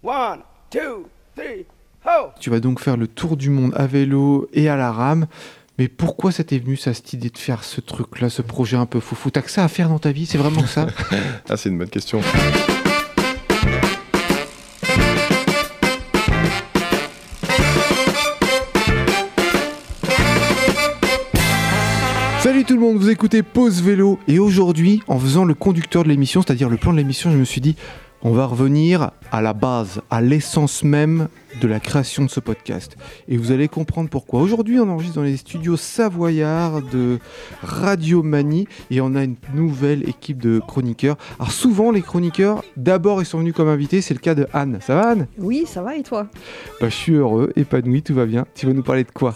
One, two, three, ho! Tu vas donc faire le tour du monde à vélo et à la rame. Mais pourquoi ça t'est venu, ça, cette idée de faire ce truc-là, ce projet un peu foufou? T'as que ça à faire dans ta vie C'est vraiment ça? Ah, c'est une bonne question. Salut tout le monde, vous écoutez Pause Vélo. Et aujourd'hui, en faisant le conducteur de l'émission, c'est-à-dire le plan de l'émission, je me suis dit, on va revenir à la base, à l'essence même de la création de ce podcast. Et vous allez comprendre pourquoi. Aujourd'hui, on enregistre dans les studios savoyards de Radio Manie et on a une nouvelle équipe de chroniqueurs. Alors souvent, les chroniqueurs, d'abord, ils sont venus comme invités. C'est le cas de Anne. Ça va, Anne? Oui, ça va et toi? Bah, Je suis heureux, épanoui, tout va bien. Tu vas nous parler de quoi?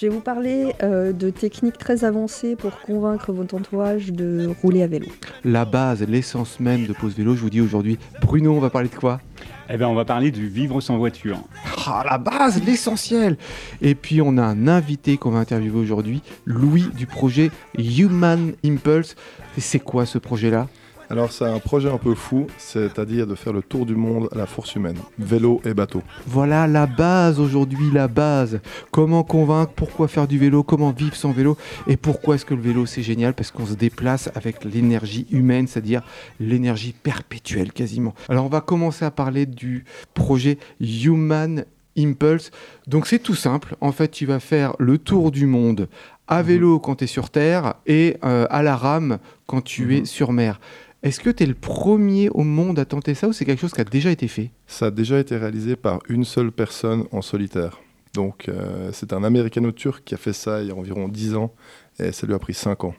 Je vais vous parler euh, de techniques très avancées pour convaincre votre entourage de rouler à vélo. La base, l'essence même de Pause Vélo, je vous dis aujourd'hui. Bruno, on va parler de quoi? Eh bien, on va parler du vivre sans voiture. Ah, la base, l'essentiel Et puis, on a un invité qu'on va interviewer aujourd'hui, Louis du projet Human Impulse. C'est quoi ce projet-là? Alors, c'est un projet un peu fou, c'est-à-dire de faire le tour du monde à la force humaine, vélo et bateau. Voilà la base aujourd'hui, la base. Comment convaincre, pourquoi faire du vélo, comment vivre sans vélo et pourquoi est-ce que le vélo c'est génial? Parce qu'on se déplace avec l'énergie humaine, c'est-à-dire l'énergie perpétuelle quasiment. Alors on va commencer à parler du projet Human Impulse. Donc c'est tout simple, en fait tu vas faire le tour du monde à vélo quand tu es sur Terre et euh, à la rame quand tu es sur mer. Est-ce que tu es le premier au monde à tenter ça ou c'est quelque chose qui a déjà été fait? Ça a déjà été réalisé par une seule personne en solitaire. Donc, euh, c'est un américano-turc qui a fait ça il y a environ 10 ans et ça lui a pris 5 ans.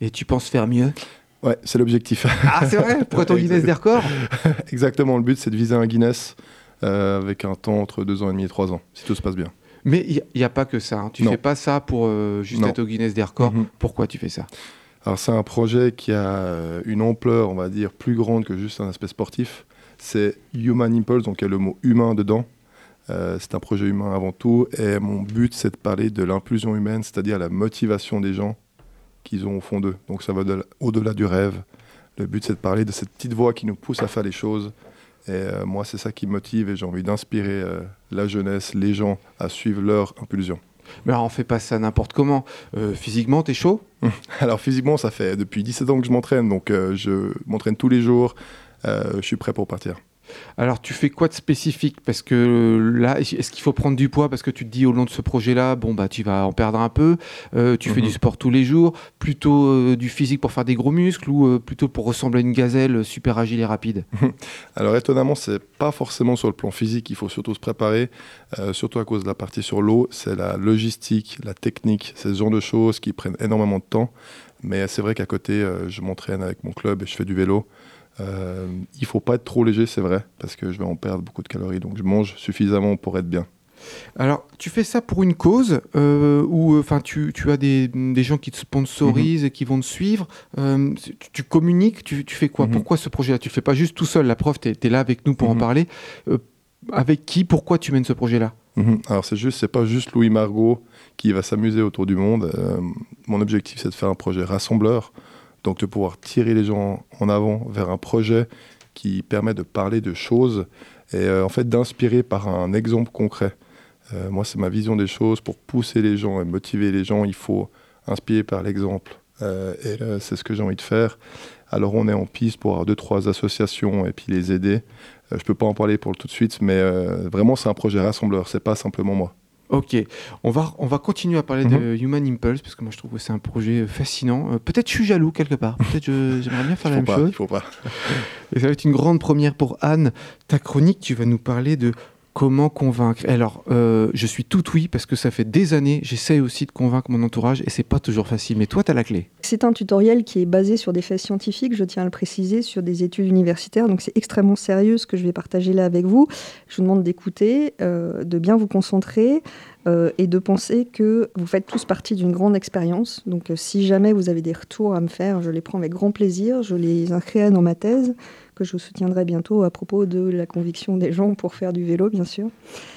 Et tu penses faire mieux? Ouais, c'est l'objectif. Ah c'est vrai Pour ton Guinness des records? Exactement, le but c'est de viser un Guinness euh, avec un temps entre 2 ans et demi et 3 ans, si tout se passe bien. Mais il n'y a, pas que ça. hein. Tu Non. fais pas ça pour euh, juste Non. être au Guinness des records. Mhm. Pourquoi tu fais ça? Alors c'est un projet qui a euh, une ampleur, on va dire, plus grande que juste un aspect sportif. C'est Human Impulse, donc il y a le mot humain dedans. Euh, c'est un projet humain avant tout. Et mon but, c'est de parler de l'impulsion humaine, c'est-à-dire la motivation des gens qu'ils ont au fond d'eux. Donc ça va de- au-delà du rêve. Le but, c'est de parler de cette petite voix qui nous pousse à faire les choses. Et euh, moi, c'est ça qui me motive et j'ai envie d'inspirer la jeunesse, les gens à suivre leur impulsion. Mais alors, on fait pas ça n'importe comment. Euh, physiquement, t'es chaud? Alors physiquement, ça fait depuis 17 ans que je m'entraîne, donc euh, je m'entraîne tous les jours. Euh, je suis prêt pour partir. Alors, tu fais quoi de spécifique? Parce que euh, là, est-ce qu'il faut prendre du poids Parce que tu te dis au long de ce projet-là, bon, bah, tu vas en perdre un peu. Euh, tu fais Mhm. du sport tous les jours. Plutôt euh, du physique pour faire des gros muscles ou euh, plutôt pour ressembler à une gazelle super agile et rapide? Alors étonnamment, c'est pas forcément sur le plan physique qu'il faut surtout se préparer, surtout à cause de la partie sur l'eau. C'est la logistique, la technique, c'est ce genre de choses qui prennent énormément de temps. Mais c'est vrai qu'à côté, je m'entraîne avec mon club et je fais du vélo. Euh, il faut pas être trop léger, c'est vrai, parce que je vais en perdre beaucoup de calories. Donc je mange suffisamment pour être bien. Alors, tu fais ça pour une cause euh, ou enfin tu, tu as des, des gens qui te sponsorisent et qui vont te suivre. Euh, tu, tu communiques, tu, tu fais quoi? Mhm. Pourquoi ce projet-là? Tu le fais pas juste tout seul. La preuve, tu es, là avec nous pour en Mhm. parler. Euh, avec qui? Pourquoi tu mènes ce projet-là? Mhm. Alors c'est juste, c'est pas juste Louis Margot qui va s'amuser autour du monde. Euh, mon objectif, c'est de faire un projet rassembleur, donc de pouvoir tirer les gens en avant vers un projet qui permet de parler de choses et euh, en fait d'inspirer par un exemple concret. Euh, moi, c'est ma vision des choses. Pour pousser les gens et motiver les gens, il faut inspirer par l'exemple. Euh, et c'est ce que j'ai envie de faire. Alors on est en piste pour avoir deux trois associations et puis les aider. Je peux pas en parler pour tout de suite, mais vraiment c'est un projet rassembleur. C'est pas simplement moi. Ok, on va, on va continuer à parler de Human Impulse parce que moi je trouve que c'est un projet fascinant. Euh, Peut-être je suis jaloux quelque part. Peut-être j'aimerais bien faire la même pas. chose. Il faut pas. Et ça va être une grande première pour Anne. Ta chronique, tu vas nous parler de comment convaincre. Alors, euh, je suis tout oui parce que ça fait des années, j'essaie aussi de convaincre mon entourage et c'est pas toujours facile. Mais toi, tu la clé. C'est un tutoriel qui est basé sur des faits scientifiques, je tiens à le préciser, sur des études universitaires. Donc c'est extrêmement sérieux ce que je vais partager là avec vous. Je vous demande d'écouter, euh, de bien vous concentrer euh, et de penser que vous faites tous partie d'une grande expérience. Donc euh, si jamais vous avez des retours à me faire, je les prends avec grand plaisir, je les inscris dans ma thèse. que je soutiendrai bientôt à propos de la conviction des gens pour faire du vélo, bien sûr.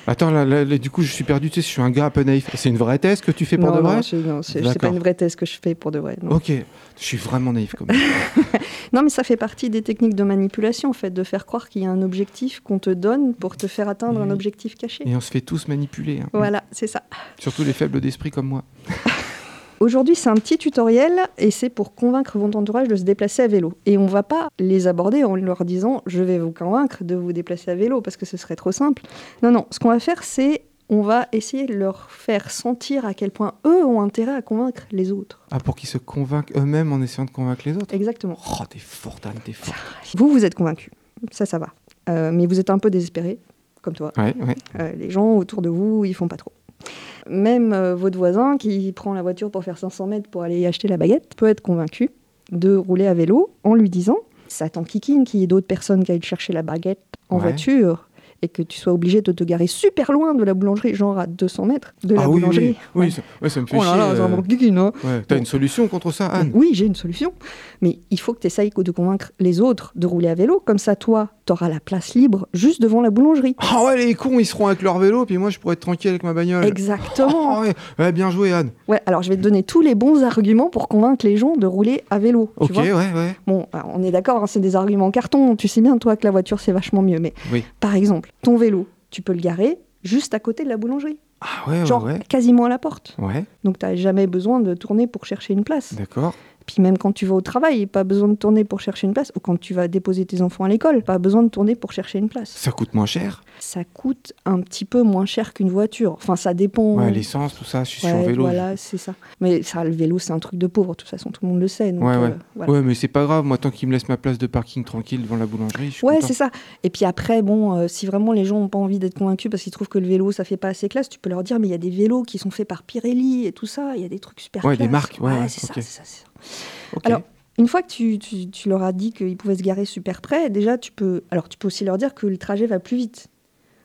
Attends, là, là, là, du coup, je suis perdu. Tu sais, je suis un gars un peu naïf. C'est une vraie thèse que tu fais pour non, de vrai non, c'est- non, c'est pas une vraie thèse que je fais pour de vrai. non. Ok, je suis vraiment naïf comme Non, mais ça fait partie des techniques de manipulation, en fait, de faire croire qu'il y a un objectif qu'on te donne pour te faire atteindre un objectif caché. Et on se fait tous manipuler. hein. Voilà, c'est ça. Surtout les faibles d'esprit comme moi. Aujourd'hui, c'est un petit tutoriel et c'est pour convaincre votre entourage de se déplacer à vélo. Et on va pas les aborder en leur disant je vais vous convaincre de vous déplacer à vélo parce que ce serait trop simple. Non, non, ce qu'on va faire, c'est on va essayer de leur faire sentir à quel point eux ont intérêt à convaincre les autres. Ah, pour qu'ils se convainquent eux-mêmes en essayant de convaincre les autres Exactement. Oh, t'es forte, Anne, t'es forte. Vous, vous êtes convaincus. Ça, ça va. Euh, mais vous êtes un peu désespéré, comme toi. Ouais, ouais. Euh, les gens autour de vous, ils font pas trop. Même euh, votre voisin qui prend la voiture pour faire 500 mètres pour aller acheter la baguette peut être convaincu de rouler à vélo en lui disant ça t'enquiquine qu'il y ait d'autres personnes qui aillent chercher la baguette en Ouais. voiture et que tu sois obligé de te garer super loin de la boulangerie, genre à 200 mètres de la ah oui, boulangerie. oui, oui, Ouais. ça, ouais, ça me fait Oh là chier. là, ça euh, hein. ouais. T'as une solution contre ça, Anne? Oui, j'ai une solution. Mais il faut que tu essayes de convaincre les autres de rouler à vélo. Comme ça, toi, tu auras la place libre juste devant la boulangerie. Ah ouais, les cons, ils seront avec leur vélo, puis moi, je pourrais être tranquille avec ma bagnole. Exactement. Ah ouais. Bien joué, Anne. Ouais, alors je vais te donner tous les bons arguments pour convaincre les gens de rouler à vélo. tu Ok, vois. ouais, ouais. Bon, on est d'accord, hein, c'est des arguments en carton. Tu sais bien, toi, que la voiture, c'est vachement mieux. Mais Oui. par exemple, ton vélo, tu peux le garer juste à côté de la boulangerie. Ah ouais, ouais, Genre ouais. quasiment à la porte. Ouais, Donc, tu n'as jamais besoin de tourner pour chercher une place. d'accord. Puis même quand tu vas au travail, pas besoin de tourner pour chercher une place. Ou quand tu vas déposer tes enfants à l'école, pas besoin de tourner pour chercher une place. Ça coûte moins cher. Ça coûte un petit peu moins cher qu'une voiture. Enfin, ça dépend. Ouais, l'essence, tout ça, je suis sur Ouais, vélo. Voilà, c'est ça. Mais ça, le vélo, c'est un truc de pauvre. De toute façon, tout le monde le sait. donc, Ouais, ouais. euh, voilà. Ouais, mais c'est pas grave, moi, tant qu'il me laisse ma place de parking tranquille devant la boulangerie, je suis Ouais, c'est ça. Et puis après, bon, euh, si vraiment les gens n'ont pas envie d'être convaincus parce qu'ils trouvent que le vélo, ça fait pas assez classe, tu peux leur dire, mais il y a des vélos qui sont faits par Pirelli et tout ça. Il y a des trucs super Ouais, des classe. marques, ouais, c'est ça, c'est ça, Alors, Une fois que tu, tu- tu leur as dit qu'ils pouvaient se garer super près, déjà, tu peux, alors tu peux aussi leur dire que le trajet va plus vite.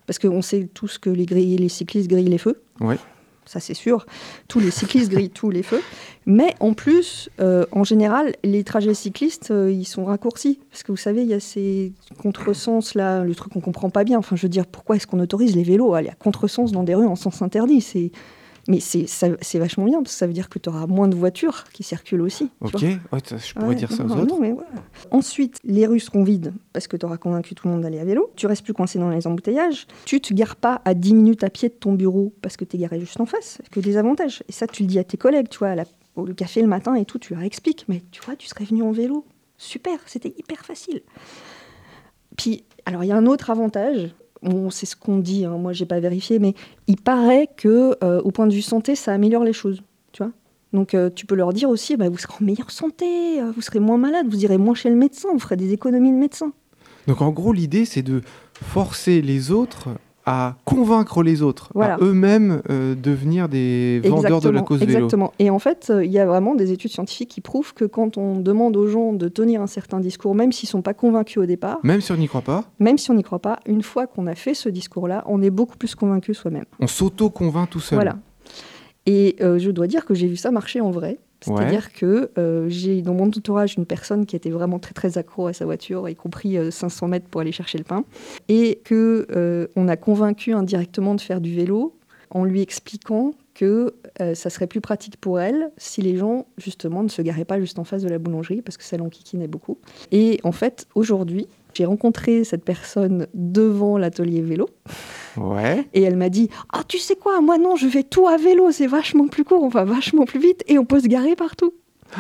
Parce qu'on sait tous que les, grilles- les cyclistes grillent les feux. Ouais. Ça, c'est sûr. Tous les cyclistes grillent tous les feux. Mais en plus, euh, en général, les trajets cyclistes, euh, ils sont raccourcis. Parce que vous savez, il y a ces contresens là, le truc qu'on comprend pas bien. Enfin, je veux dire, pourquoi est-ce qu'on autorise les vélos à aller à contresens dans des rues en sens interdit? C'est mais c'est vachement bien parce que ça veut dire que tu auras moins de voitures qui circulent aussi. Ok, ouais, je pourrais Ouais, dire ça aux non, autres. non, mais. Ensuite, les rues seront vides parce que tu auras convaincu tout le monde d'aller à vélo. Tu restes plus coincé dans les embouteillages. Tu te gares pas à 10 minutes à pied de ton bureau parce que tu es garé juste en face. Que des avantages. Et ça, tu le dis à tes collègues, tu vois, à la- au café le matin et tout, tu leur expliques. Mais tu vois, tu serais venu en vélo. Super, c'était hyper facile. Puis, alors, il y a un autre avantage. C'est ce qu'on dit, hein, moi j'ai pas vérifié, mais il paraît que euh, au point de vue santé, ça améliore les choses, tu vois. Donc euh, tu peux leur dire aussi, bah, vous serez en meilleure santé, euh, vous serez moins malade, vous irez moins chez le médecin, vous ferez des économies de médecin. Donc en gros, l'idée, c'est de forcer les autres à convaincre les autres, Voilà. à eux-mêmes euh, devenir des vendeurs de la cause vélo. exactement. Et en fait, euh, il y a vraiment des études scientifiques qui prouvent que quand on demande aux gens de tenir un certain discours, même s'ils sont pas convaincus au départ, Même si on n'y croit pas, même si on n'y croit pas, une fois qu'on a fait ce discours-là, on est beaucoup plus convaincu soi-même. on s'auto-convainc tout seul. Voilà. Et euh, je dois dire que j'ai vu ça marcher en vrai. C'est-à-dire que euh, j'ai dans mon entourage une personne qui était vraiment très très accro à sa voiture, y compris euh, 500 mètres pour aller chercher le pain, et que euh, on a convaincu indirectement de faire du vélo en lui expliquant que euh, ça serait plus pratique pour elle si les gens justement ne se garaient pas juste en face de la boulangerie parce que ça l'enquiquinait beaucoup. Et en fait, aujourd'hui, j'ai rencontré cette personne devant l'atelier vélo Ouais. et elle m'a dit Ah, tu sais quoi, moi non, je fais tout à vélo, c'est vachement plus court, on va vachement plus vite et on peut se garer partout.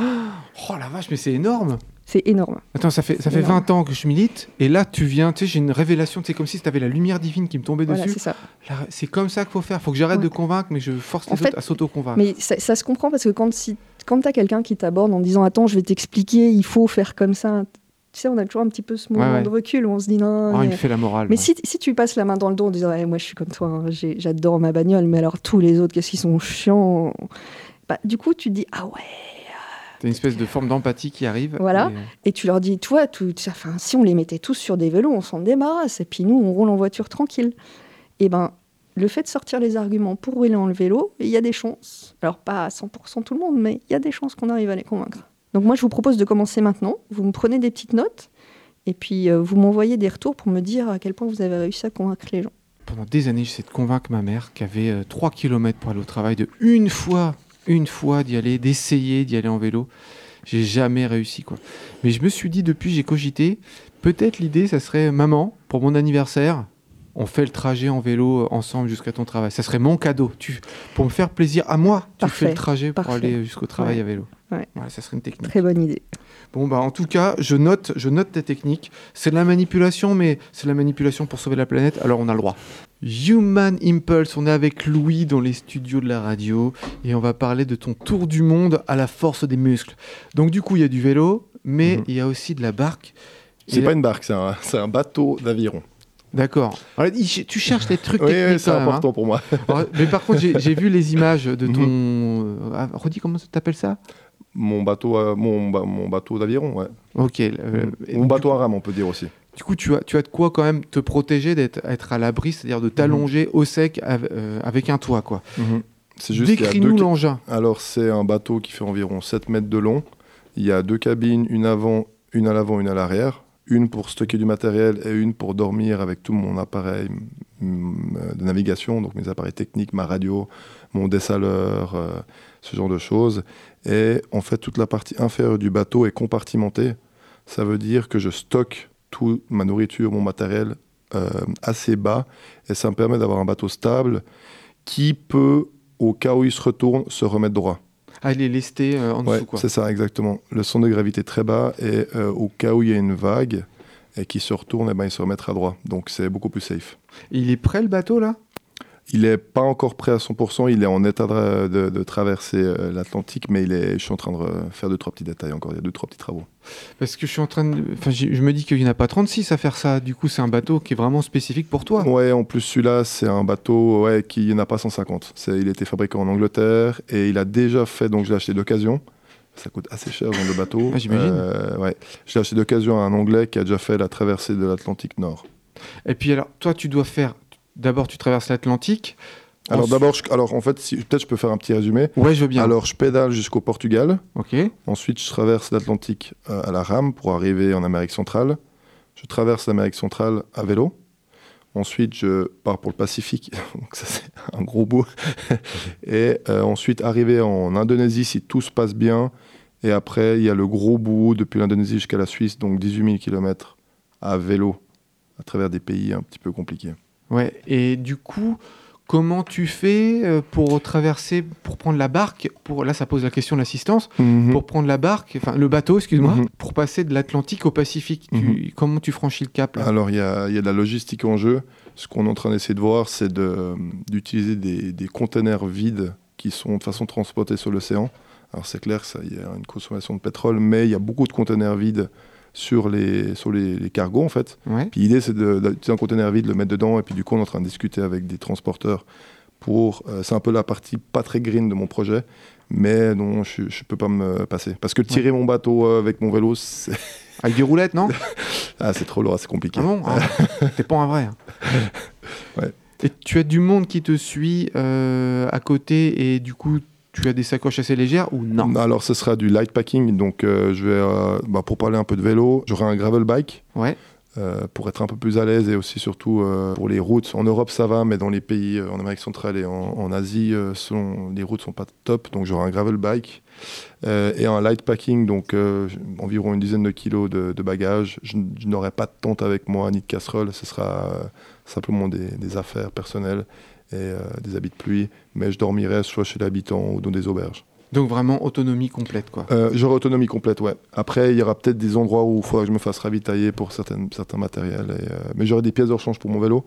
Oh la vache, mais c'est énorme. C'est énorme. Attends, ça fait, ça fait Énorme. 20 ans que je milite, et là, tu viens, tu sais, j'ai une révélation, c'est comme si tu avais la lumière divine qui me tombait Voilà, dessus. c'est ça. Là, C'est comme ça qu'il faut faire. faut que j'arrête Ouais. de convaincre, mais je force les En fait, autres à s'auto-convaincre. Mais ça, ça se comprend parce que quand, si, quand tu as quelqu'un qui t'aborde en disant Attends, je vais t'expliquer, il faut faire comme ça, tu sais, on a toujours un petit peu ce moment Ouais, ouais. de recul où on se dit Non. Oh, il me fait la morale. mais ouais. si, si tu passes la main dans le dos en disant Ouais, Moi, je suis comme toi, hein, j'adore ma bagnole, mais alors tous les autres, qu'est-ce qu'ils sont chiants bah, Du coup, tu te dis Ah ouais. T'as une espèce de forme d'empathie qui arrive. Voilà. et, euh, Et tu leur dis, toi, tout, enfin, si on les mettait tous sur des vélos, on s'en débarrasse. Et puis nous, on roule en voiture tranquille. Et ben, le fait de sortir les arguments pour rouler en le vélo, il y a des chances. Alors pas à 100% tout le monde, mais il y a des chances qu'on arrive à les convaincre. Donc moi, je vous propose de commencer maintenant. Vous me prenez des petites notes Et puis, euh, vous m'envoyez des retours pour me dire à quel point vous avez réussi à convaincre les gens. Pendant des années, j'essaie de convaincre ma mère qui avait 3 km pour aller au travail, de une fois, une fois d'y aller, d'essayer d'y aller en vélo. J'ai jamais réussi, quoi. Mais je me suis dit, depuis, j'ai cogité, peut-être l'idée, ça serait, maman, pour mon anniversaire, on fait le trajet en vélo euh, ensemble jusqu'à ton travail. Ça serait mon cadeau. Tu, pour me faire plaisir à moi, tu Parfait, fais le trajet pour aller jusqu'au travail Ouais. à vélo. Ouais. Voilà, ça serait une technique. Très bonne idée. Bon, bah, en tout cas, je note, je note tes techniques. C'est de la manipulation, mais c'est de la manipulation pour sauver la planète, alors on a le droit. Human Impulse, on est avec Louis dans les studios de la radio et on va parler de ton tour du monde à la force des muscles. Donc, du coup, il y a du vélo, mais Mhm. il y a aussi de la barque. C'est pas une barque, c'est un, c'est un bateau d'aviron. D'accord. Tu cherches des trucs Oui, techniques oui, c'est hein. important pour moi. Alors, mais par contre, j'ai vu les images de ton. Mhm. ah, redis comment ça t'appelles ça? Mon bateau, euh, mon, ba- mon bateau d'aviron, ouais. Ok. euh, Mon du bateau à rame, on peut dire aussi. Du coup, tu as, tu as de quoi quand même te protéger, d'être être à l'abri, c'est-à-dire de t'allonger au sec euh, avec un toit, quoi. C'est juste deux Décris-nous l'engin. Alors, c'est un bateau qui fait environ 7 mètres de long. Il y a deux cabines, une avant, une à l'avant, une à l'arrière. Une pour stocker du matériel et une pour dormir avec tout mon appareil euh, de navigation, donc mes appareils techniques, ma radio, mon dessaleur, euh, ce genre de choses. Et en fait, toute la partie inférieure du bateau est compartimentée. Ça veut dire que je stocke toute ma nourriture, mon matériel euh, assez bas. Et ça me permet d'avoir un bateau stable qui peut, au cas où il se retourne, se remettre droit. Ah, il est lesté en Ouais, dessous, quoi. c'est ça, exactement. Le centre de gravité est très bas et euh, au cas où il y a une vague et qui se retourne, eh ben, il se remettra droit. Donc c'est beaucoup plus safe. Il est prêt, le bateau, là? Il n'est pas encore prêt à 100%, il est en état de, de- de traverser euh, l'Atlantique, mais il est, je suis en train de re- faire deux, trois petits détails encore. Il y a deux, trois petits travaux. Parce que je suis en train de. Enfin, je me dis qu'il n'y en a pas 36 à faire ça. Du coup, c'est un bateau qui est vraiment spécifique pour toi. Ouais, en plus celui-là, c'est un bateau ouais, qui n'a pas 150. C'est, il a été fabriqué en Angleterre et il a déjà fait, donc je l'ai acheté d'occasion. Ça coûte assez cher genre de bateau. Ah, j'imagine. Euh, ouais. Je l'ai acheté d'occasion à un Anglais qui a déjà fait la traversée de l'Atlantique Nord. Et puis, alors, toi, tu dois faire. D'abord, tu traverses l'Atlantique. Alors Ensuite- d'abord, je- alors en fait, si, peut-être je peux faire un petit résumé. Ouais, je veux bien. Alors je pédale jusqu'au Portugal. Ok. Ensuite, je traverse l'Atlantique euh, à la rame pour arriver en Amérique centrale. Je traverse l'Amérique centrale à vélo. Ensuite, je pars pour le Pacifique. Donc ça, c'est un gros bout. Et euh, ensuite, arriver en Indonésie si tout se passe bien. Et après, il y a le gros bout depuis l'Indonésie jusqu'à la Suisse, donc 18 000 km à vélo à travers des pays un petit peu compliqués. Ouais. Et du coup, comment tu fais euh, pour traverser, pour prendre la barque pour... Là, ça pose la question de l'assistance. Pour prendre la barque, enfin le bateau, excuse-moi, Mhm. pour passer de l'Atlantique au Pacifique. Tu- Mhm. Comment tu franchis le cap là? Alors, il y a, y a de la logistique en jeu. Ce qu'on est en train d'essayer de voir, c'est de- d'utiliser des, des containers vides qui sont de façon transportés sur l'océan. Alors, c'est clair qu'il y a une consommation de pétrole, mais il y a beaucoup de containers vides sur les, sur les, les cargos, en fait. Ouais. Puis l'idée, c'est d'utiliser un container vide, le mettre dedans, et puis du coup, on est en train de discuter avec des transporteurs pour... euh, c'est un peu la partie pas très green de mon projet, mais dont je ne peux pas me passer. Parce que tirer mon bateau euh, avec mon vélo, c'est Avec des roulettes, non? Ah, c'est trop lourd, c'est compliqué. Ah bon? Ah, T'es pas un vrai. hein. Ouais. Et tu as du monde qui te suit euh, à côté et du coup tu as des sacoches assez légères ou non? Alors, ce sera du light packing. Donc, euh, je vais, euh, bah, pour parler un peu de vélo, j'aurai un gravel bike Ouais. euh, pour être un peu plus à l'aise et aussi, surtout, pour les routes. En Europe, ça va, mais dans les pays en Amérique centrale et en, en Asie, selon, les routes sont pas top. Donc, j'aurai un gravel bike et un light packing, donc environ une dizaine de kilos de, de bagages. Je, n'aurai pas de tente avec moi ni de casserole. Ce sera simplement des, des affaires personnelles et euh, des habits de pluie. Mais je dormirai soit chez l'habitant ou dans des auberges. Donc vraiment autonomie complète quoi. Euh, J'aurai autonomie complète, ouais. Après, il y aura peut-être des endroits où il faudra que je me fasse ravitailler pour certaines, certains matériels. et, euh, mais j'aurai des pièces de rechange pour mon vélo.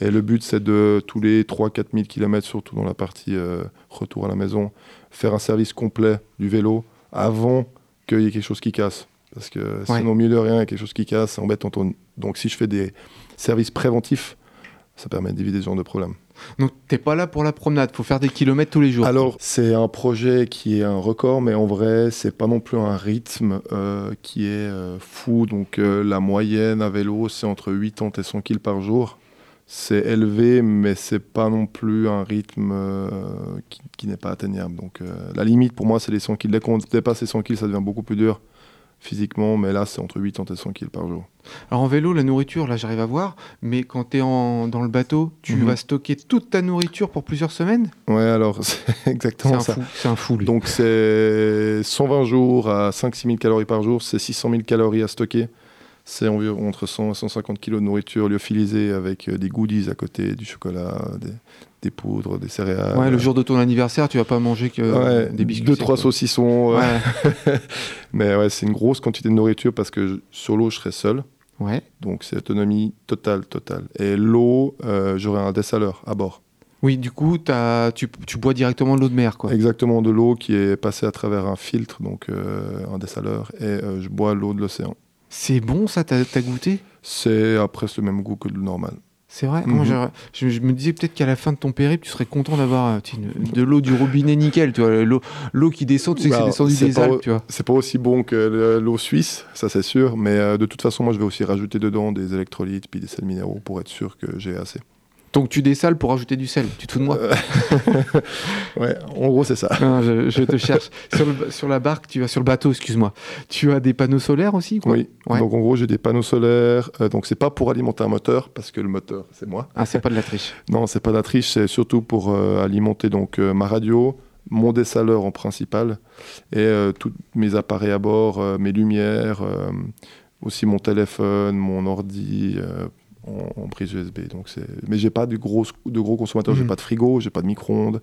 Et le but, c'est de tous les 3-4 000 km, surtout dans la partie euh, retour à la maison, faire un service complet du vélo avant qu'il y ait quelque chose qui casse. Parce que Ouais. sinon, au milieu de rien, il y a quelque chose qui casse, c'est embêtant. Donc, si je fais des services préventifs, ça permet d'éviter ce genre de problème. Donc t'es pas là pour la promenade, faut faire des kilomètres tous les jours. Alors, c'est un projet qui est un record, mais en vrai, c'est pas non plus un rythme euh, qui est euh, fou. Donc, euh, la moyenne à vélo, c'est entre 80 et 100 kg par jour. C'est élevé, mais c'est pas non plus un rythme qui, n'est pas atteignable. Donc, la limite pour moi, c'est les 100 kg. Dès qu'on dépasse les 100 kg, ça devient beaucoup plus dur. Physiquement, mais là, c'est entre 80 et 100 kg par jour. Alors en vélo, la nourriture, là j'arrive à voir, mais quand tu es dans le bateau, tu Mhm. vas stocker toute ta nourriture pour plusieurs semaines? Ouais, alors, c'est exactement ça. c'est un fou lui. Donc, c'est 120 jours à 5-6 000 calories par jour, c'est 600 000 calories à stocker. C'est environ entre 100 et 150 kg de nourriture lyophilisée avec euh, des goodies à côté, du chocolat, des, des poudres, des céréales. ouais, le jour de ton anniversaire, tu vas pas manger que Ouais, des biscuits. deux, trois quoi. saucissons. ouais. Ouais. Mais ouais, c'est une grosse quantité de nourriture parce que je- sur l'eau, je serai seul. ouais. Donc, c'est autonomie totale, totale. Et l'eau, euh, j'aurai un dessaleur à bord. Oui, du coup, tu, tu bois directement de l'eau de mer, quoi. Exactement de l'eau qui est passée à travers un filtre, donc euh, un dessaleur, et euh, je bois l'eau de l'océan. C'est bon ça, t'as as goûté? C'est presque le même goût que le normal. C'est vrai? Mhm. Moi, j'aurais- je, je me disais peut-être qu'à la fin de ton périple, tu serais content d'avoir euh, de l'eau du robinet nickel, tu vois, l'eau, qui descend, tu sais que c'est Bah, descendu des pas- Alpes, tu vois. C'est pas aussi bon que le- l'eau suisse, ça c'est sûr, mais euh, de toute façon, moi je vais aussi rajouter dedans des électrolytes puis des sels minéraux pour être sûr que j'ai assez. Donc tu dessales pour ajouter du sel, tu te fous de moi Euh, ouais, en gros c'est ça. Non, je, je te cherche. sur, le- sur la barque, tu vas sur le bateau, excuse-moi. Tu as des panneaux solaires aussi quoi Oui, Ouais. donc en gros j'ai des panneaux solaires, euh, donc c'est pas pour alimenter un moteur, parce que le moteur c'est moi. Ah, c'est pas de la triche. Non, c'est pas de la triche, c'est surtout pour euh, alimenter donc euh, ma radio, mon dessaleur en principal, et tous mes appareils à bord, mes lumières, aussi mon téléphone, mon ordi. euh, en, en prise USB, donc c'est. Mais j'ai pas de gros, de gros consommateurs, j'ai Mhm. pas de frigo, j'ai pas de micro-ondes.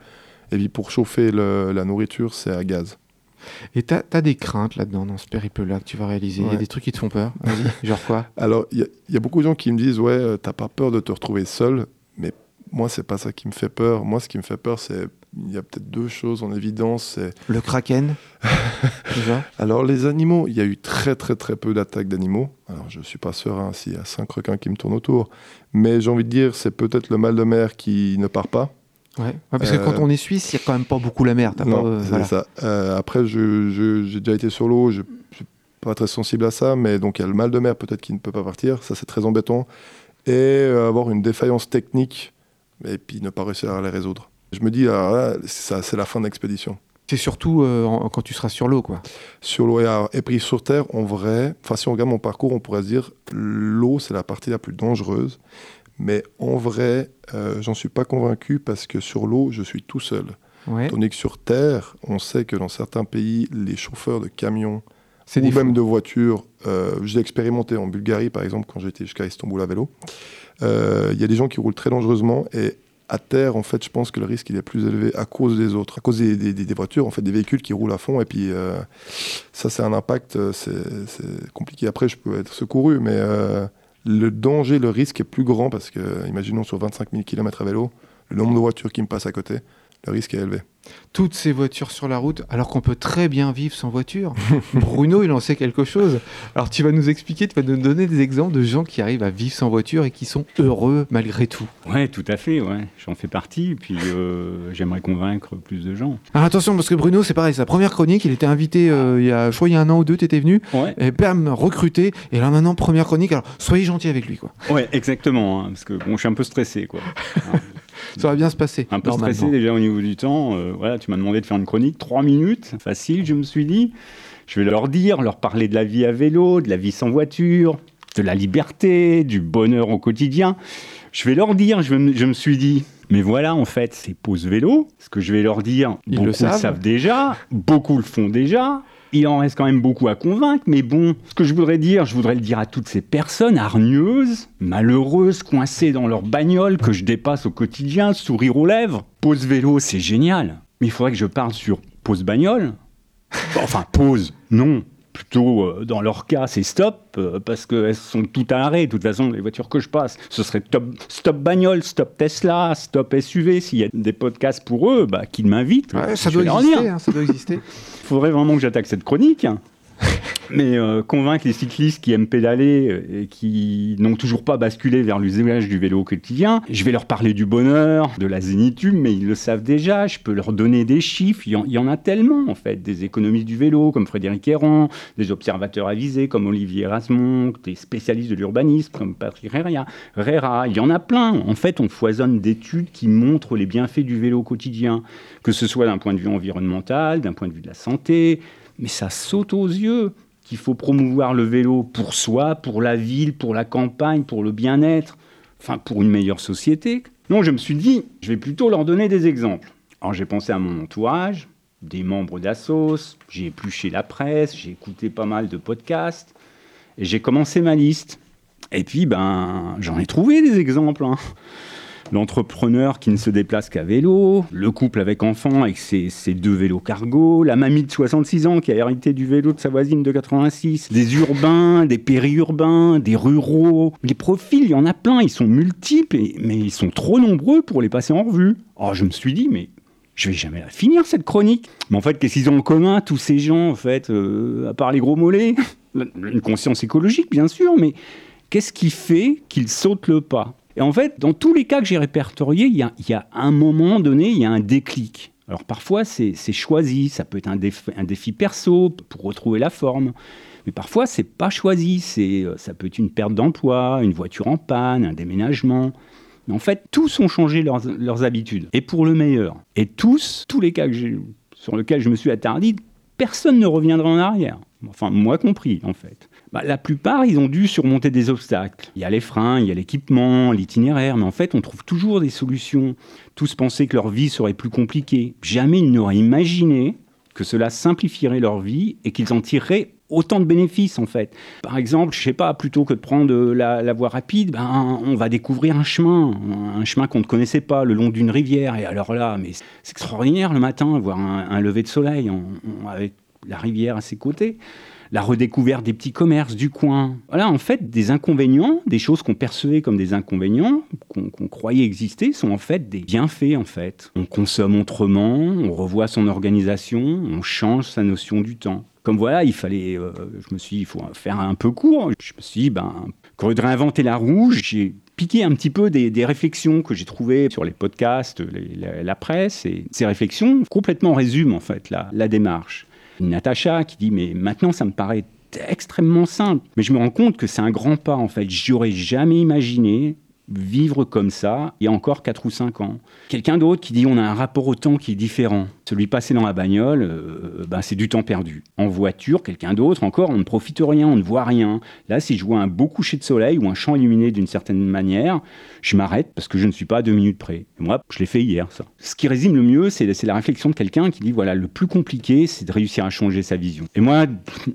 Et puis pour chauffer le- la nourriture, c'est à gaz. Et t'as as des craintes là-dedans, dans ce périple-là que tu vas réaliser? Il y a des trucs qui te font peur? Vas-y, genre quoi? Alors, il y, y a beaucoup de gens qui me disent Ouais, euh, t'as pas peur de te retrouver seul. Mais moi, c'est pas ça qui me fait peur. Moi, ce qui me fait peur, c'est. Il y a peut-être deux choses en évidence. C'est. Le kraken Déjà Alors, les animaux, il y a eu très, très, très peu d'attaques d'animaux. Alors, je suis pas serein s'il y a cinq requins qui me tournent autour. Mais j'ai envie de dire, c'est peut-être le mal de mer qui ne part pas. Ouais. Ouais, parce que Euh, quand on est suisse, il y a quand même pas beaucoup la mer. t'as Non, pas, euh, c'est voilà. ça. Euh, après, j'ai déjà été sur l'eau, je je suis pas très sensible à ça, mais donc il y a le mal de mer peut-être qui ne peut pas partir, ça c'est très embêtant. Et euh, avoir une défaillance technique, et puis ne pas réussir à les résoudre. Je me dis, alors là, ça, c'est la fin de l'expédition. C'est surtout euh, en- quand tu seras sur l'eau, quoi. Sur l'eau et, puis sur Terre, en vrai, enfin si on regarde mon parcours, on pourrait se dire, l'eau c'est la partie la plus dangereuse. Mais en vrai, euh, j'en suis pas convaincu parce que sur l'eau, je suis tout seul. Ouais. Tandis que sur Terre, on sait que dans certains pays, les chauffeurs de camions ou même de voitures, euh, j'ai expérimenté en Bulgarie par exemple quand j'étais jusqu'à Istanbul à vélo, il y a des gens qui roulent très dangereusement et à terre en fait je pense que le risque il est plus élevé à cause des autres, à cause des, des- voitures, en fait des véhicules qui roulent à fond et puis euh, ça c'est un impact, euh, c'est c'est compliqué. Après je peux être secouru mais euh, le danger, le risque est plus grand parce que imaginons sur 25 000 km à vélo, le nombre de voitures qui me passent à côté, le risque est élevé. Toutes ces voitures sur la route, alors qu'on peut très bien vivre sans voiture. Bruno, il en sait quelque chose. Alors tu vas nous expliquer, tu vas nous donner des exemples de gens qui arrivent à vivre sans voiture et qui sont heureux malgré tout. Ouais, tout à fait, ouais. J'en fais partie, puis euh, j'aimerais convaincre plus de gens. Alors attention, parce que Bruno, c'est pareil, sa première chronique, il était invité euh, il y a, je crois, il y a un an ou deux, tu étais venu, Ouais, et bam, recruté, et là maintenant, première chronique, alors soyez gentil avec lui, quoi. ouais exactement, hein, parce que bon, je suis un peu stressé, quoi. Ça va bien se passer. Un peu stressé déjà au niveau du temps. euh, voilà, tu m'as demandé de faire une chronique, trois minutes, facile, je me suis dit. Je vais leur dire, leur parler de la vie à vélo, de la vie sans voiture, de la liberté, du bonheur au quotidien. Je vais leur dire, je me, je me suis dit, mais voilà, en fait, c'est pause vélo. Ce que je vais leur dire, Ils le beaucoup le savent. savent déjà, beaucoup le font déjà. Il en reste quand même beaucoup à convaincre, mais bon, ce que je voudrais dire, je voudrais le dire à toutes ces personnes hargneuses, malheureuses, coincées dans leur bagnole que je dépasse au quotidien, sourire aux lèvres. Pause vélo, c'est génial, mais il faudrait que je parle sur pause bagnole. Enfin, pause, non. Plutôt, euh, dans leur cas, c'est stop, euh, parce qu'elles sont toutes à l'arrêt. De toute façon, les voitures que je passe, ce serait top, stop bagnole, stop Tesla, stop SUV. S'il y a des podcasts pour eux, bah, qu'ils m'invitent. Ouais, ça doit exister, hein, ça doit exister. Il faudrait vraiment que j'attaque cette chronique. Mais euh, convaincre les cyclistes qui aiment pédaler euh, et qui n'ont toujours pas basculé vers l'usage du vélo au quotidien, je vais leur parler du bonheur, de la zénitude, mais ils le savent déjà. Je peux leur donner des chiffres. Il y en, a tellement, en fait. Des économistes du vélo, comme Frédéric Héran, des observateurs avisés, comme Olivier Erasmon, des spécialistes de l'urbanisme, comme Patrick Rera. Rera. Il y en a plein. En fait, on foisonne d'études qui montrent les bienfaits du vélo au quotidien, que ce soit d'un point de vue environnemental, d'un point de vue de la santé, mais ça saute aux yeux. qu'il faut promouvoir le vélo pour soi, pour la ville, pour la campagne, pour le bien-être, enfin pour une meilleure société. Non, je me suis dit, je vais plutôt leur donner des exemples. Alors j'ai pensé à mon entourage, des membres d'Assos, j'ai épluché la presse, j'ai écouté pas mal de podcasts, et j'ai commencé ma liste. Et puis, ben, j'en ai trouvé des exemples. hein. L'entrepreneur qui ne se déplace qu'à vélo, le couple avec enfant avec ses, deux vélos cargo, la mamie de 66 ans qui a hérité du vélo de sa voisine de 86, des urbains, des périurbains, des ruraux. Les profils, il y en a plein, ils sont multiples, mais ils sont trop nombreux pour les passer en revue. Alors je me suis dit, mais je vais jamais finir cette chronique. Mais en fait, qu'est-ce qu'ils ont en commun, tous ces gens, en fait, euh, à part les gros mollets? Une conscience écologique, bien sûr, mais qu'est-ce qui fait qu'ils sautent le pas? Et en fait, dans tous les cas que j'ai répertoriés, il y a, un moment donné, il y a un déclic. Alors parfois, c'est choisi, ça peut être un défi, perso pour retrouver la forme. Mais parfois, c'est pas choisi, euh, ça peut être une perte d'emploi, une voiture en panne, un déménagement. Mais en fait, tous ont changé leurs, habitudes, et pour le meilleur. Et tous, tous les cas sur lesquels je me suis attardé, personne ne reviendra en arrière. Enfin, moi compris, en fait. Bah, la plupart, ils ont dû surmonter des obstacles. Il y a les freins, il y a l'équipement, l'itinéraire, mais en fait, on trouve toujours des solutions. Tous pensaient que leur vie serait plus compliquée. Jamais ils n'auraient imaginé que cela simplifierait leur vie et qu'ils en tireraient autant de bénéfices en fait. Par exemple, je sais pas, plutôt que de prendre euh, la, voie rapide, ben, on va découvrir un chemin, un chemin qu'on ne connaissait pas, le long d'une rivière. Et alors là, mais c'est extraordinaire le matin, voir un, lever de soleil avec la rivière à ses côtés. La redécouverte des petits commerces du coin. Voilà, en fait, des inconvénients, des choses qu'on percevait comme des inconvénients, qu'on croyait exister, sont en fait des bienfaits, en fait. On consomme autrement, on revoit son organisation, on change sa notion du temps. Comme voilà, il fallait, euh, je me suis dit, il faut faire un peu court. Je me suis dit, ben, lieu de réinventer la roue, j'ai piqué un petit peu des, réflexions que j'ai trouvées sur les podcasts, la, presse, et ces réflexions complètement résument en fait la démarche. Natacha qui dit, mais maintenant ça me paraît extrêmement simple, mais je me rends compte que c'est un grand pas en fait. J'aurais jamais imaginé vivre comme ça il y a encore 4 ou 5 ans. Quelqu'un d'autre qui dit on a un rapport au temps qui est différent. Celui passé dans la bagnole, euh, ben, c'est du temps perdu. En voiture, quelqu'un d'autre encore, on ne profite rien, on ne voit rien. Là, si je vois un beau coucher de soleil ou un champ illuminé d'une certaine manière, je m'arrête parce que je ne suis pas à deux minutes près. Moi, je l'ai fait hier, ça. Ce qui résume le mieux, c'est c'est la réflexion de quelqu'un qui dit voilà, le plus compliqué, c'est de réussir à changer sa vision. Et moi,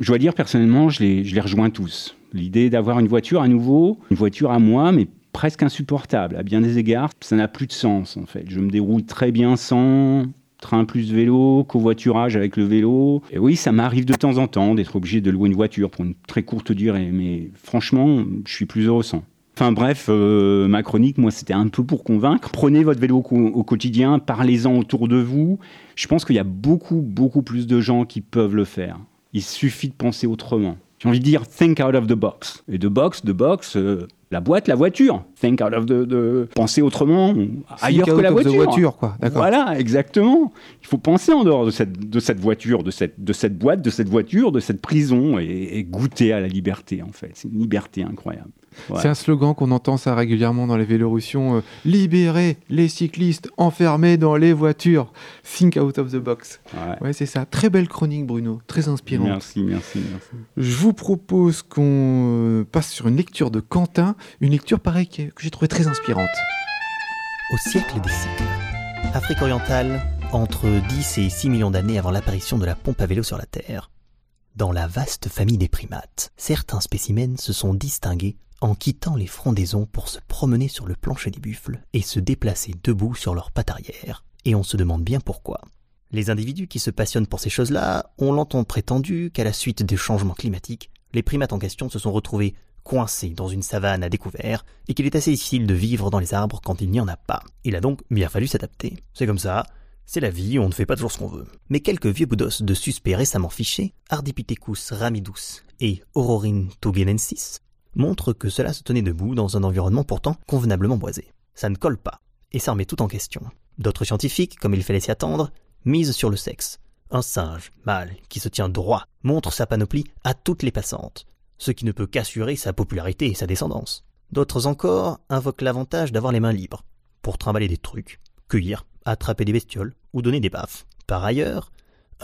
je dois dire personnellement, je les, je les rejoins tous. L'idée d'avoir une voiture à nouveau, une voiture à moi, mais presque insupportable à bien des égards, ça n'a plus de sens en fait. Je me déroule très bien sans train plus vélo, covoiturage avec le vélo. Et oui, ça m'arrive de temps en temps d'être obligé de louer une voiture pour une très courte durée, mais franchement, je suis plus heureux sans. Enfin bref, euh, ma chronique, moi, c'était un peu pour convaincre. Prenez votre vélo au, quotidien, parlez-en autour de vous. Je pense qu'il y a beaucoup, beaucoup plus de gens qui peuvent le faire. Il suffit de penser autrement. J'ai envie de dire think out of the box. Et de box, de box, euh, la boîte, la voiture. Think out of the... the- penser autrement, ailleurs Think que out la of the voiture. voiture, quoi. Voilà, exactement. Il faut penser en dehors de cette, de cette voiture, de cette, de cette boîte, de cette voiture, de cette prison et, et goûter à la liberté, en fait. C'est une liberté incroyable. Ouais. C'est un slogan qu'on entend ça régulièrement dans les Vélorussions. euh, libérer les cyclistes enfermés dans les voitures. Think out of the box. Ouais. Ouais, c'est ça. Très belle chronique, Bruno. Très inspirante. Merci, merci, merci. Je vous propose qu'on euh, passe sur une lecture de Quentin. Une lecture, pareil, que j'ai trouvé très inspirante. Au siècle des cycles. Afrique orientale, entre 10 et 6 millions d'années avant l'apparition de la pompe à vélo sur la Terre. Dans la vaste famille des primates, certains spécimens se sont distingués en quittant les frondaisons pour se promener sur le plancher des buffles et se déplacer debout sur leurs pattes arrière. Et on se demande bien pourquoi. Les individus qui se passionnent pour ces choses-là ont longtemps prétendu qu'à la suite des changements climatiques, les primates en question se sont retrouvés coincés dans une savane à découvert et qu'il est assez difficile de vivre dans les arbres quand il n'y en a pas. Il a donc bien fallu s'adapter. C'est comme ça, c'est la vie, on ne fait pas toujours ce qu'on veut. Mais quelques vieux boudos de suspects récemment fichés, Ardipithecus ramidus et Aurorine tugenensis, montrent que cela se tenait debout dans un environnement pourtant convenablement boisé. Ça ne colle pas, et ça remet tout en question. D'autres scientifiques, comme il fallait s'y attendre, misent sur le sexe. Un singe, mâle, qui se tient droit, montre sa panoplie à toutes les passantes, ce qui ne peut qu'assurer sa popularité et sa descendance. D'autres encore invoquent l'avantage d'avoir les mains libres, pour trimballer des trucs, cueillir, attraper des bestioles ou donner des baffes. Par ailleurs,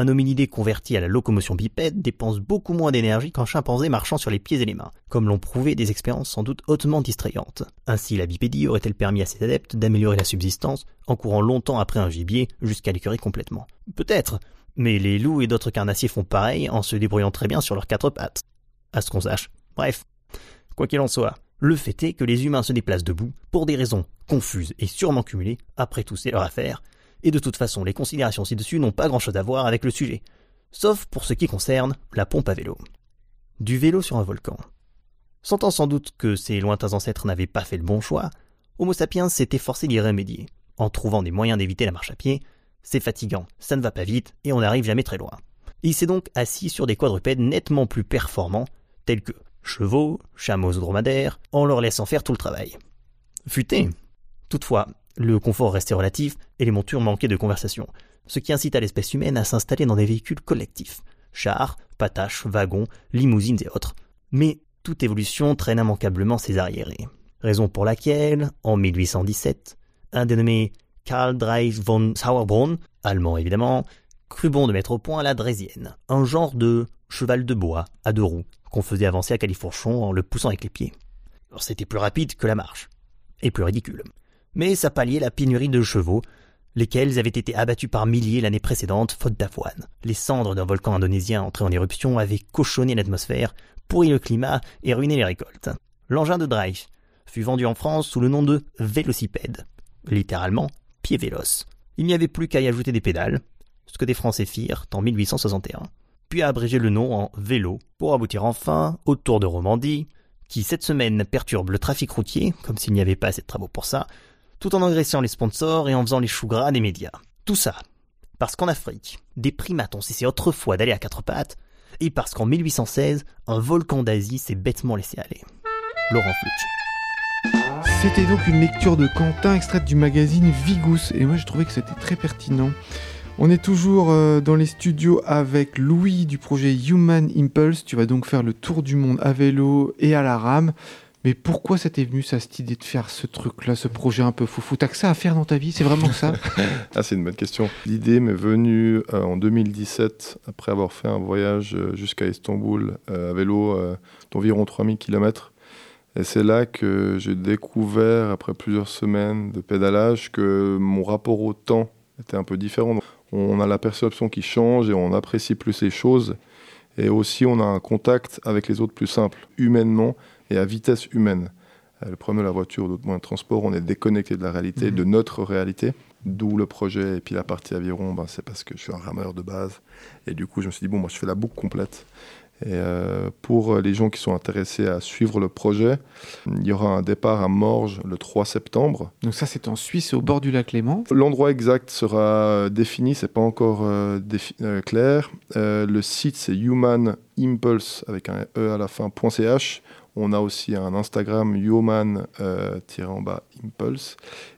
Un hominidé converti à la locomotion bipède dépense beaucoup moins d'énergie qu'un chimpanzé marchant sur les pieds et les mains, comme l'ont prouvé des expériences sans doute hautement distrayantes. Ainsi, la bipédie aurait-elle permis à ses adeptes d'améliorer la subsistance en courant longtemps après un gibier jusqu'à l'écurer complètement? Peut-être, mais les loups et d'autres carnassiers font pareil en se débrouillant très bien sur leurs quatre pattes. À ce qu'on sache. Bref. Quoi qu'il en soit, le fait est que les humains se déplacent debout pour des raisons confuses et sûrement cumulées, après tout c'est leur affaire, et de toute façon les considérations ci-dessus n'ont pas grand-chose à voir avec le sujet, sauf pour ce qui concerne la pompe à vélo. Du vélo sur un volcan. Sentant sans doute que ses lointains ancêtres n'avaient pas fait le bon choix, Homo sapiens s'est efforcé d'y remédier, en trouvant des moyens d'éviter la marche à pied. C'est fatigant, ça ne va pas vite, et on n'arrive jamais très loin. Il s'est donc assis sur des quadrupèdes nettement plus performants, tels que chevaux, chameaux ou dromadaires, en leur laissant faire tout le travail. Futé. Toutefois, le confort restait relatif et les montures manquaient de conversation, ce qui incita l'espèce humaine à s'installer dans des véhicules collectifs, chars, pataches, wagons, limousines et autres. Mais toute évolution traîne immanquablement ses arriérés. Raison pour laquelle, en 1817, un dénommé Karl Dreis von Sauerbrunn, allemand évidemment, crut bon de mettre au point la Drésienne, un genre de cheval de bois à deux roues qu'on faisait avancer à califourchon en le poussant avec les pieds. C'était plus rapide que la marche, et plus ridicule. Mais ça palliait la pénurie de chevaux, lesquels avaient été abattus par milliers l'année précédente faute d'avoine. Les cendres d'un volcan indonésien entré en éruption avaient cochonné l'atmosphère, pourri le climat et ruiné les récoltes. L'engin de Dreich fut vendu en France sous le nom de vélocipède, littéralement pied véloce. Il n'y avait plus qu'à y ajouter des pédales, ce que des Français firent en 1861, puis à abréger le nom en vélo, pour aboutir enfin au Tour de Romandie, qui cette semaine perturbe le trafic routier, comme s'il n'y avait pas assez de travaux pour ça, tout en engraissant les sponsors et en faisant les choux gras des médias. Tout ça, parce qu'en Afrique, des primates ont cessé autrefois d'aller à quatre pattes, et parce qu'en 1816, un volcan d'Asie s'est bêtement laissé aller. Laurent Flutsch. C'était donc une lecture de Quentin extraite du magazine Vigous, et moi je trouvais que c'était très pertinent. On est toujours euh, dans les studios avec Louis du projet Human Impulse. Tu vas donc faire le tour du monde à vélo et à la rame. Mais pourquoi ça t'est venu, cette idée de faire ce truc-là, ce projet un peu foufou? T'as que ça à faire dans ta vie C'est vraiment ça? Ah, c'est une bonne question. L'idée m'est venue euh, en 2017, après avoir fait un voyage euh, jusqu'à Istanbul à vélo d'environ 3000 km. Et c'est là que j'ai découvert, après plusieurs semaines de pédalage, que mon rapport au temps était un peu différent. On a la perception qui change et on apprécie plus les choses. Et aussi, on a un contact avec les autres plus simple, humainement et à vitesse humaine. Euh, Le problème de la voiture, d'autres moyens de transport, on est déconnecté de la réalité, Mhm. de notre réalité. D'où le projet. Et puis la partie aviron, ben, c'est parce que je suis un rameur de base. Et du coup, je me suis dit, bon, moi, je fais la boucle complète. Et euh, pour les gens qui sont intéressés à suivre le projet, il y aura un départ à Morges le 3 septembre. Donc ça, c'est en Suisse, au bord du lac Léman. L'endroit exact sera euh, défini, c'est pas encore euh, euh, clair. Le site c'est Human Impulse avec un e à la fin .ch. On a aussi un Instagram Human euh.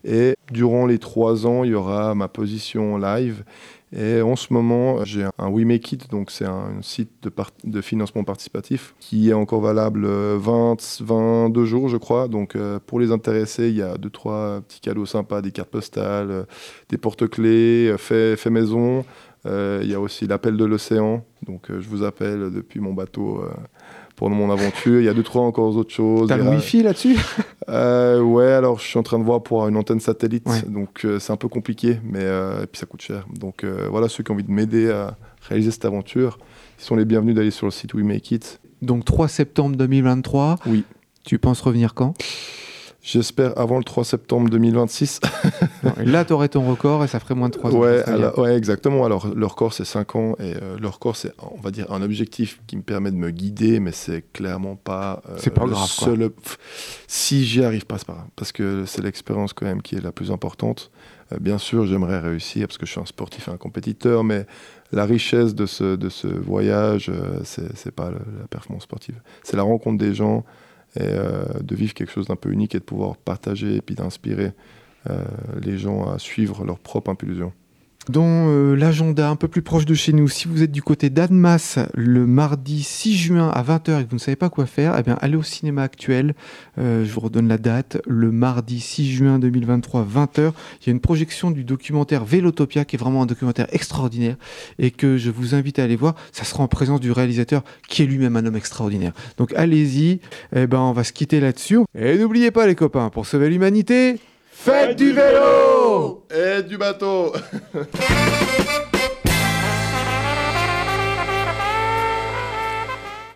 Et durant les trois ans, il y aura ma position live. Et en ce moment, j'ai un We Make It, donc c'est un, site de, financement participatif qui est encore valable euh, 20, 22 jours, je crois. Donc euh, pour les intéressés, il y a deux, trois petits cadeaux sympas, des cartes postales, euh, des porte-clés, euh, fait, fait maison. Euh, il y a aussi l'appel de l'océan. Donc euh, je vous appelle depuis mon bateau euh, pour mon aventure. Il y a deux, trois encore autres choses. T'as le a- wifi là-dessus? euh, ouais, alors je suis en train de voir pour une antenne satellite, Ouais. donc euh, c'est un peu compliqué, mais euh, et puis ça coûte cher. Donc voilà, ceux qui ont envie de m'aider à réaliser cette aventure, ils sont les bienvenus d'aller sur le site We Make It. Donc 3 septembre 2023. Oui. Tu penses revenir quand? J'espère avant le 3 septembre 2026. Non, et Là, t'aurais ton record et ça ferait moins de 3 ans. ouais, alors- exactement. Alors le record c'est 5 ans et euh, le record c'est, on va dire, un objectif qui me permet de me guider, mais c'est clairement pas. euh, C'est pas le grave, seul- Si j'y arrive pas, c'est pas grave, parce que c'est l'expérience quand même qui est la plus importante. Euh, bien sûr, j'aimerais réussir parce que je suis un sportif et un compétiteur, mais la richesse de ce, de ce voyage, c'est c'est pas le- la performance sportive. C'est la rencontre des gens et euh, de vivre quelque chose d'un peu unique et de pouvoir partager et puis d'inspirer euh, les gens à suivre leur propre impulsion. Dans euh, l'agenda un peu plus proche de chez nous, si vous êtes du côté d'Annemasse le mardi 6 juin à 20h et que vous ne savez pas quoi faire, eh bien allez au cinéma actuel. Euh, je vous redonne la date. Le mardi 6 juin 2023, 20h, il y a une projection du documentaire Vélotopia qui est vraiment un documentaire extraordinaire et que je vous invite à aller voir. Ça sera en présence du réalisateur qui est lui-même un homme extraordinaire. Donc allez-y. Eh ben on va se quitter là-dessus. Et n'oubliez pas les copains, pour sauver l'humanité, faites du vélo Et du bateau